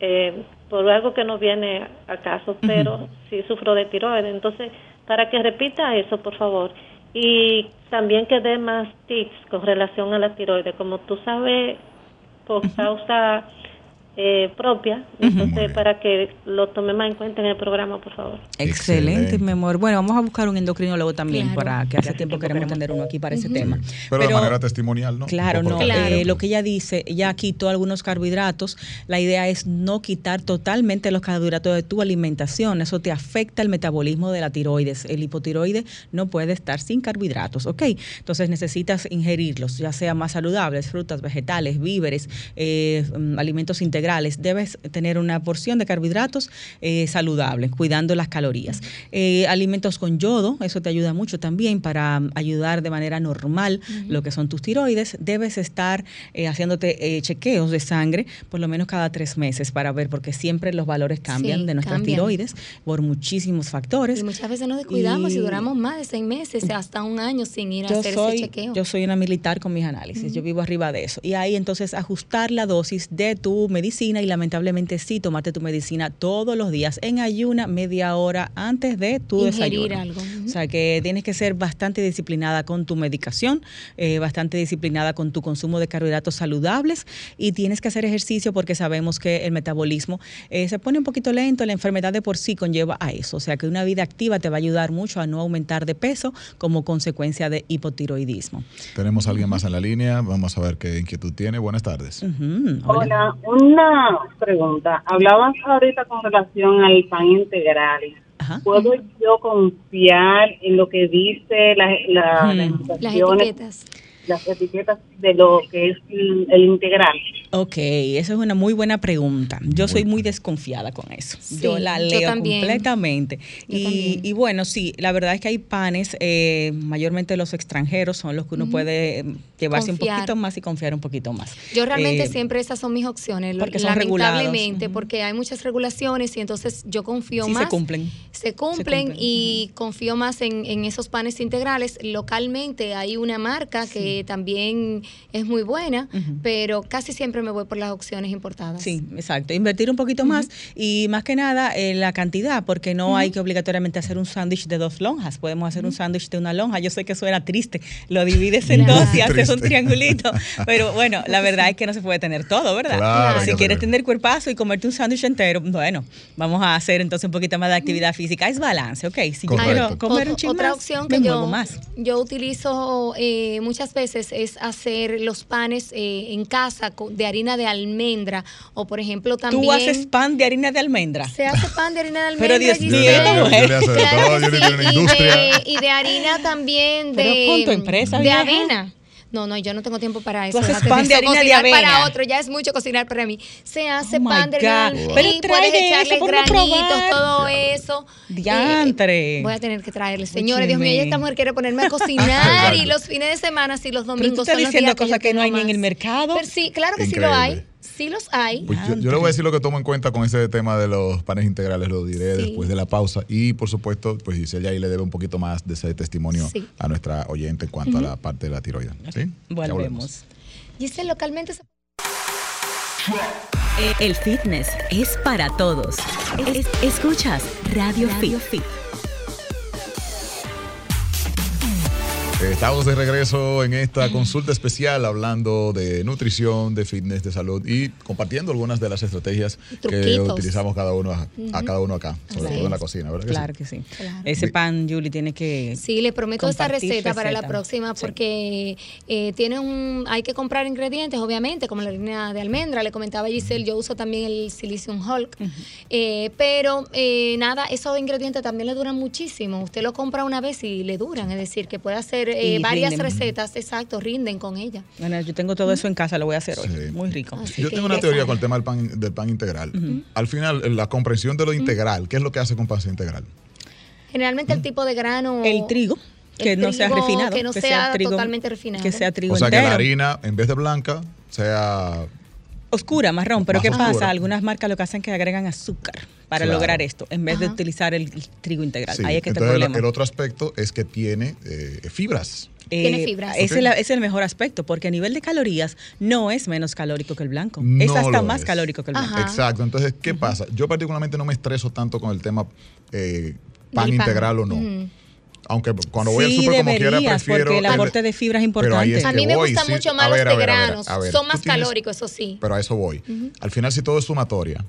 eh, por algo que no viene a caso, pero sí sufro de tiroides. Entonces, para que repita eso, por favor. Y también que dé más tips con relación a la tiroides. Como tú sabes, por causa eh, propia. Entonces, para que lo tome más en cuenta en el programa, por favor. Excelente, mi amor. Bueno, vamos a buscar un endocrinólogo también para que hace tiempo queremos tener uno aquí para ese tema. Pero, de manera testimonial, ¿no? Claro, no. Eh, lo que ella dice, ya quitó algunos carbohidratos. La idea es no quitar totalmente los carbohidratos de tu alimentación. Eso te afecta el metabolismo de la tiroides. El hipotiroide no puede estar sin carbohidratos, ¿ok? Entonces necesitas ingerirlos, ya sea más saludables, frutas, vegetales, víveres, eh, mm, alimentos integrales debes tener una porción de carbohidratos eh, saludables, cuidando las calorías. Eh, alimentos con yodo, eso te ayuda mucho también para ayudar de manera normal lo que son tus tiroides. Debes estar eh, haciéndote chequeos de sangre por lo menos cada tres meses para ver, porque siempre los valores cambian de nuestras tiroides por muchísimos factores. Y muchas veces nos descuidamos y, duramos más de seis meses, hasta un año sin ir a hacer ese chequeo. Yo soy una militar con mis análisis, yo vivo arriba de eso. Y ahí entonces ajustar la dosis de tu medicina y lamentablemente sí tomarte tu medicina todos los días en ayuna media hora antes de tu Ingerir algo. O sea que tienes que ser bastante disciplinada con tu medicación, eh, bastante disciplinada con tu consumo de carbohidratos saludables y tienes que hacer ejercicio porque sabemos que el metabolismo eh, se pone un poquito lento, la enfermedad de por sí conlleva a eso. O sea que una vida activa te va a ayudar mucho a no aumentar de peso como consecuencia de hipotiroidismo. Tenemos a alguien más en la línea, vamos a ver qué inquietud tiene. Buenas tardes. Hola, una pregunta. Hablabas ahorita con relación al pan integral. ¿Puedo yo confiar en lo que dice la, la, hmm. las etiquetas? Las etiquetas de lo que es el integral. Ok, esa es una muy buena pregunta. Yo soy muy desconfiada con eso. yo la leo completamente. Y, bueno, sí, la verdad es que hay panes, eh, mayormente los extranjeros son los que uno puede mm, llevarse un poquito más y confiar un poquito más. Yo realmente eh, siempre esas son mis opciones, porque lamentablemente, porque hay muchas regulaciones y entonces yo confío sí, más. Se cumplen. Se cumplen, y confío más en, esos panes integrales. Localmente hay una marca que también es muy buena, pero casi siempre me voy por las opciones importadas. Sí, exacto. Invertir un poquito más y más que nada en la cantidad, porque no hay que obligatoriamente hacer un sándwich de dos lonjas. Podemos hacer un sándwich de una lonja. Yo sé que suena triste. Lo divides en dos y haces un triangulito. <laughs> Pero bueno, la verdad es que no se puede tener todo, ¿verdad? si quieres tener cuerpazo y comerte un sándwich entero, bueno, vamos a hacer entonces un poquito más de actividad física. Es balance, ¿ok? Si yo quiero comer un Otra opción que yo, yo utilizo eh, muchas veces es hacer los panes eh, en casa de harina de almendra o por ejemplo también... ¿Tú haces pan de harina de almendra? Se hace pan de harina de almendra. Pero Dios mío, y, de, harina también de, empresa, de avena. No, no, yo no tengo tiempo para eso. Tú haces pan de harina de avena. para otro, ya es mucho cocinar para mí. Se hace oh pan de harina Pero y puedes echarle granitos, todo eso. Diantre. voy a tener que traerle. Señores, Dios mío, esta mujer quiere ponerme a <laughs> cocinar y los fines de semana, sí, los domingos Pero tú estás diciendo cosas que, no hay ni en el mercado. Pero sí, claro que sí lo hay. Sí los hay. Pues yo, le voy a decir lo que tomo en cuenta con ese tema de los panes integrales, lo diré después de la pausa. Y por supuesto, pues Giselle ahí le debe un poquito más de ese testimonio a nuestra oyente en cuanto a la parte de la tiroides. ¿sí? <laughs> Volvemos. Giselle, localmente se... El fitness es para todos. escuchas Radio, Radio Fit. Estamos de regreso en esta consulta especial hablando de nutrición, de fitness, de salud y compartiendo algunas de las estrategias que utilizamos cada uno a, cada uno acá, sobre todo en la cocina, ¿verdad? claro que sí. Ese pan, Julie, tiene que. Sí, le prometo esta receta, para la próxima porque eh, tiene un. Hay que comprar ingredientes, obviamente, como la harina de almendra. Le comentaba Giselle, yo uso también el Silicium Hulk. Eh, pero eh, nada, esos ingredientes también le duran muchísimo. Usted lo compra una vez y le duran, es decir, que puede hacer eh, varias recetas, exacto, rinden con ella. Bueno, yo tengo todo eso en casa, lo voy a hacer hoy. Muy rico. yo tengo una teoría con el tema del pan, del pan integral. Al final, la comprensión de lo integral, ¿qué es lo que hace con pan integral? Generalmente el tipo de grano. El trigo. Que no sea refinado. Que no sea, totalmente refinado. Que sea trigo O sea, que la harina, en vez de blanca, sea oscura, marrón. Pero ¿qué pasa? Algunas marcas lo que hacen es que agregan azúcar para lograr esto, en vez de utilizar el, trigo integral. Ahí es que te el, el, otro aspecto es que tiene eh, fibras. Tiene eh, fibras. Es, el, mejor aspecto, porque a nivel de calorías no es menos calórico que el blanco. es hasta más calórico que el blanco. Exacto. Entonces, ¿qué pasa? Yo particularmente no me estreso tanto con el tema eh, pan, integral o no. Aunque cuando voy al super como quiera prefiero... porque el aporte de fibra es importante. a mí me gustan mucho más los de granos. Son más calóricos, eso sí. Pero a eso voy. Al final, si todo es sumatoria,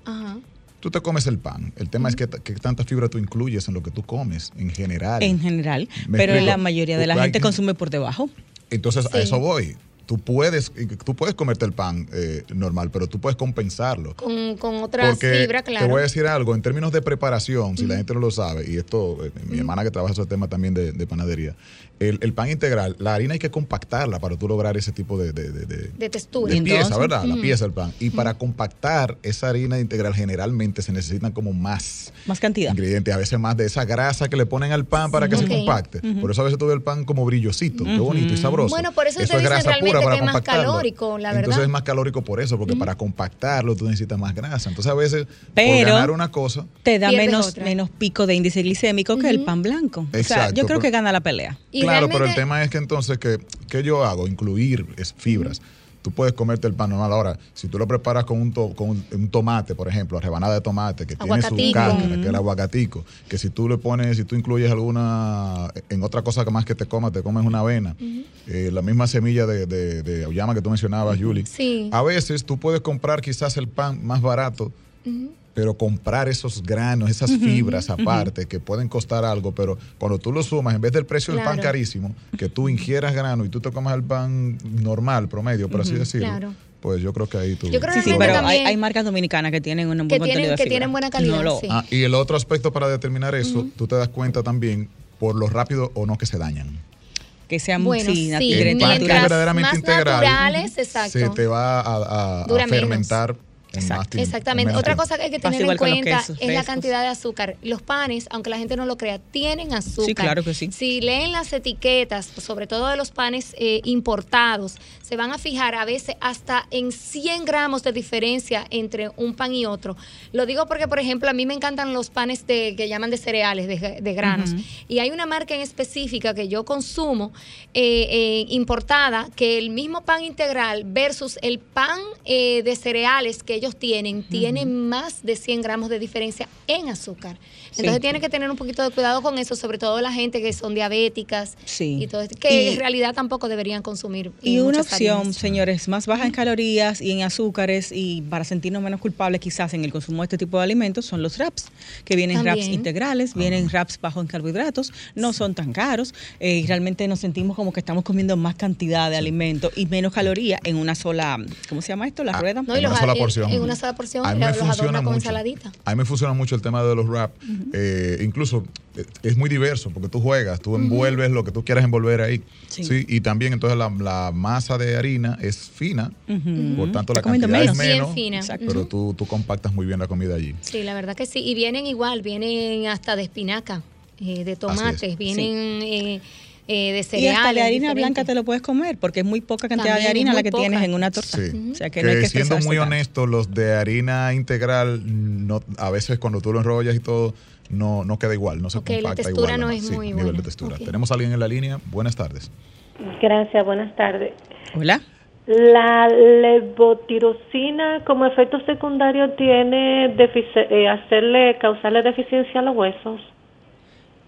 tú te comes el pan. El tema es que, que, tanta fibra tú incluyes en lo que tú comes, en general. En general. Pero la mayoría de la gente consume por debajo. Entonces, a eso voy tú puedes, tú puedes comerte el pan eh, normal, pero tú puedes compensarlo. Con, con otra fibra, claro. Te voy a decir algo, en términos de preparación, si la gente no lo sabe, y esto, eh, mi hermana que trabaja ese tema también de, de panadería, el, pan integral, la harina hay que compactarla para tú lograr ese tipo de, de, de, textura. De pieza, ¿verdad? La pieza del pan. Y para compactar esa harina integral generalmente se necesitan como más, más cantidad. Ingredientes, a veces más de esa grasa que le ponen al pan para que se compacte. Por eso a veces tú ves el pan como brillosito, qué bonito y sabroso. Bueno, por eso, eso es grasa pura para que es más calórico, la verdad. Entonces es más calórico por eso, porque para compactarlo tú necesitas más grasa. Entonces a veces Pero por ganar una cosa te da menos, menos pico de índice glicémico que el pan blanco. o sea, yo creo que gana la pelea. Claro, pero el tema es que entonces, que ¿qué yo hago? Incluir es fibras. Tú puedes comerte el pan normal. Ahora, si tú lo preparas con un, con un, tomate, por ejemplo, rebanada de tomate, que tiene su carne, que es el aguacatico, que si tú le pones, si tú incluyes alguna, en otra cosa que más que te comas, te comes una avena, eh, la misma semilla de, de, de auyama que tú mencionabas, Julie. A veces tú puedes comprar quizás el pan más barato pero comprar esos granos, esas fibras aparte, que pueden costar algo, pero cuando tú lo sumas, en vez del precio del pan carísimo, que tú ingieras grano y tú te comas el pan normal, promedio, por así decirlo. Pues yo creo que ahí tú. sí, sí, pero hay, marcas dominicanas que tienen un buen que tienen, que tienen buena calidad. Ah, y el otro aspecto para determinar eso, tú te das cuenta también por lo rápido o no que se dañan. Que sean bueno, sí, verdaderamente integrales, se te va a, a fermentar Exactamente. Otra cosa que hay que tener en cuenta es la cantidad de azúcar. Los panes, aunque la gente no lo crea, tienen azúcar. Sí, claro que sí. Si leen las etiquetas, sobre todo de los panes eh, importados, se van a fijar a veces hasta en 100 gramos de diferencia entre un pan y otro. Lo digo porque, por ejemplo, a mí me encantan los panes de, que llaman de cereales, de, granos. Y hay una marca en específica que yo consumo eh, eh, importada, que el mismo pan integral versus el pan de cereales que ellos tienen, tienen más de 100 gramos de diferencia en azúcar. Entonces tiene que tener un poquito de cuidado con eso, sobre todo la gente que son diabéticas y todo esto, que en realidad tampoco deberían consumir. Y una opción, señores, más baja en calorías y en azúcares y para sentirnos menos culpables quizás en el consumo de este tipo de alimentos son los wraps, que vienen wraps integrales, vienen wraps bajos en carbohidratos, no son tan caros eh, y realmente nos sentimos como que estamos comiendo más cantidad de alimento y menos calorías en una sola, ¿cómo se llama esto? La ah, rueda. en una sola porción. En una sola porción a mí me funciona mucho. A mí me funciona mucho el tema de los wraps. Eh, incluso eh, es muy diverso porque tú juegas, tú envuelves lo que tú quieras envolver ahí. Sí. Y también entonces la, masa de harina es fina, por tanto la cantidad es menos, pero tú, tú compactas muy bien la comida allí. Sí, la verdad que sí. Y vienen igual, vienen hasta de espinaca, eh, de tomates, vienen... Eh, de cereales. Y hasta de harina blanca te lo puedes comer, porque es muy poca cantidad de harina la que tienes en una torta. O sea que, no hay que siendo muy honesto, los de harina integral, no, a veces cuando tú lo enrollas y todo, no, no queda igual, no se compacta la textura no es muy nivel de textura. Tenemos a alguien en la línea. Buenas tardes. Gracias, buenas tardes. Hola. La levotirosina como efecto secundario tiene eh, hacerle causarle deficiencia a los huesos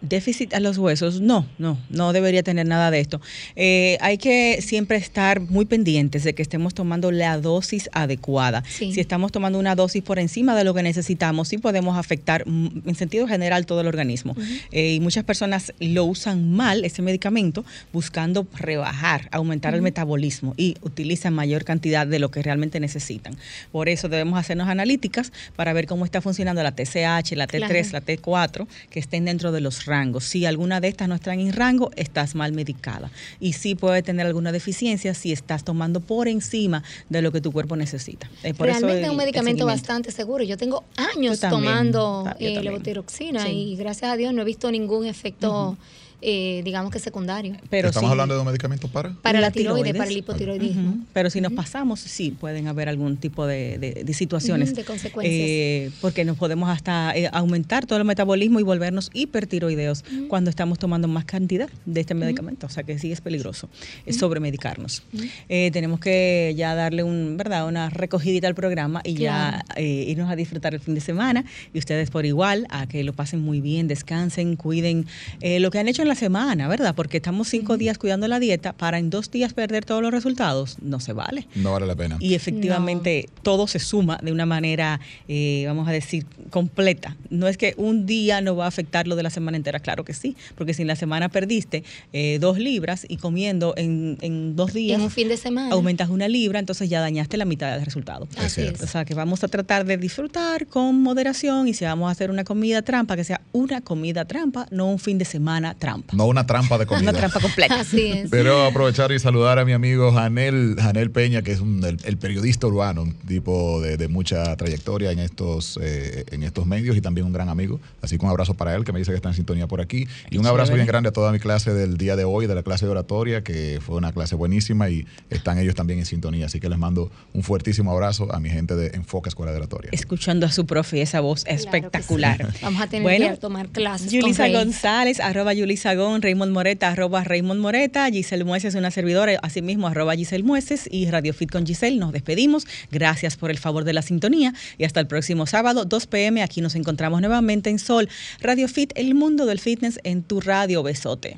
déficit a los huesos, no, no, no debería tener nada de esto. Eh, hay que siempre estar muy pendientes de que estemos tomando la dosis adecuada. Si estamos tomando una dosis por encima de lo que necesitamos, sí podemos afectar en sentido general todo el organismo. Eh, y muchas personas lo usan mal, ese medicamento, buscando rebajar, aumentar el metabolismo y utilizan mayor cantidad de lo que realmente necesitan. Por eso debemos hacernos analíticas para ver cómo está funcionando la TCH, la T3, la T4, que estén dentro de los rango. Si alguna de estas no están en rango, estás mal medicada. Y sí puede tener alguna deficiencia si estás tomando por encima de lo que tu cuerpo necesita. Realmente es un medicamento bastante seguro. Yo tengo años tomando eh, levotiroxina y gracias a Dios no he visto ningún efecto. Eh, digamos que secundario. Pero ¿Estamos hablando de un medicamento para? Para la, tiroides, para el hipotiroidismo. Pero si nos pasamos, sí, pueden haber algún tipo de, situaciones. de consecuencias. Eh, porque nos podemos hasta eh, aumentar todo el metabolismo y volvernos hipertiroideos cuando estamos tomando más cantidad de este medicamento. O sea que sí es peligroso es sobremedicarnos. tenemos que ya darle un, ¿verdad? una recogidita al programa y ya irnos a disfrutar el fin de semana. Y ustedes por igual, a que lo pasen muy bien, descansen, cuiden lo que han hecho en la semana, ¿verdad? Porque estamos cinco días cuidando la dieta para en dos días perder todos los resultados. No se vale. No vale la pena. Y efectivamente todo se suma de una manera, eh, vamos a decir, completa. No es que un día no va a afectar lo de la semana entera, claro que sí, porque si en la semana perdiste eh, dos libras y comiendo en, en dos días, En un fin de semana. aumentas una libra, entonces ya dañaste la mitad del resultado. Así es. O sea que vamos a tratar de disfrutar con moderación y si vamos a hacer una comida trampa, que sea una comida trampa, no un fin de semana trampa. No una trampa de <laughs> comida. Una trampa completa. Así es. Pero aprovechar y saludar a mi amigo Janel, Janel Peña, que es un- el, el periodista urbano, un tipo de, de mucha trayectoria en estos, eh, en estos medios y también un gran amigo. Así que un abrazo para él, que me dice que está en sintonía por aquí. Y un abrazo bien grande a toda mi clase del día de hoy, de la clase de oratoria, que fue una clase buenísima y están ellos también en sintonía. Así que les mando un fuertísimo abrazo a mi gente de Enfoque Escuela de Oratoria. Escuchando a su profe y esa voz espectacular. Vamos a tener Bueno, que ir a tomar clases. Yulisa. González, arroba Yulisa Raymond Moreta, arroba Raymond Moreta, Giselle Mueces, una servidora, asimismo, arroba Giselle Mueces y Radio Fit con Giselle. Nos despedimos. Gracias por el favor de la sintonía y hasta el próximo sábado, 2 pm. Aquí nos encontramos nuevamente en Sol. Radio Fit, el mundo del fitness en tu radio. Besote.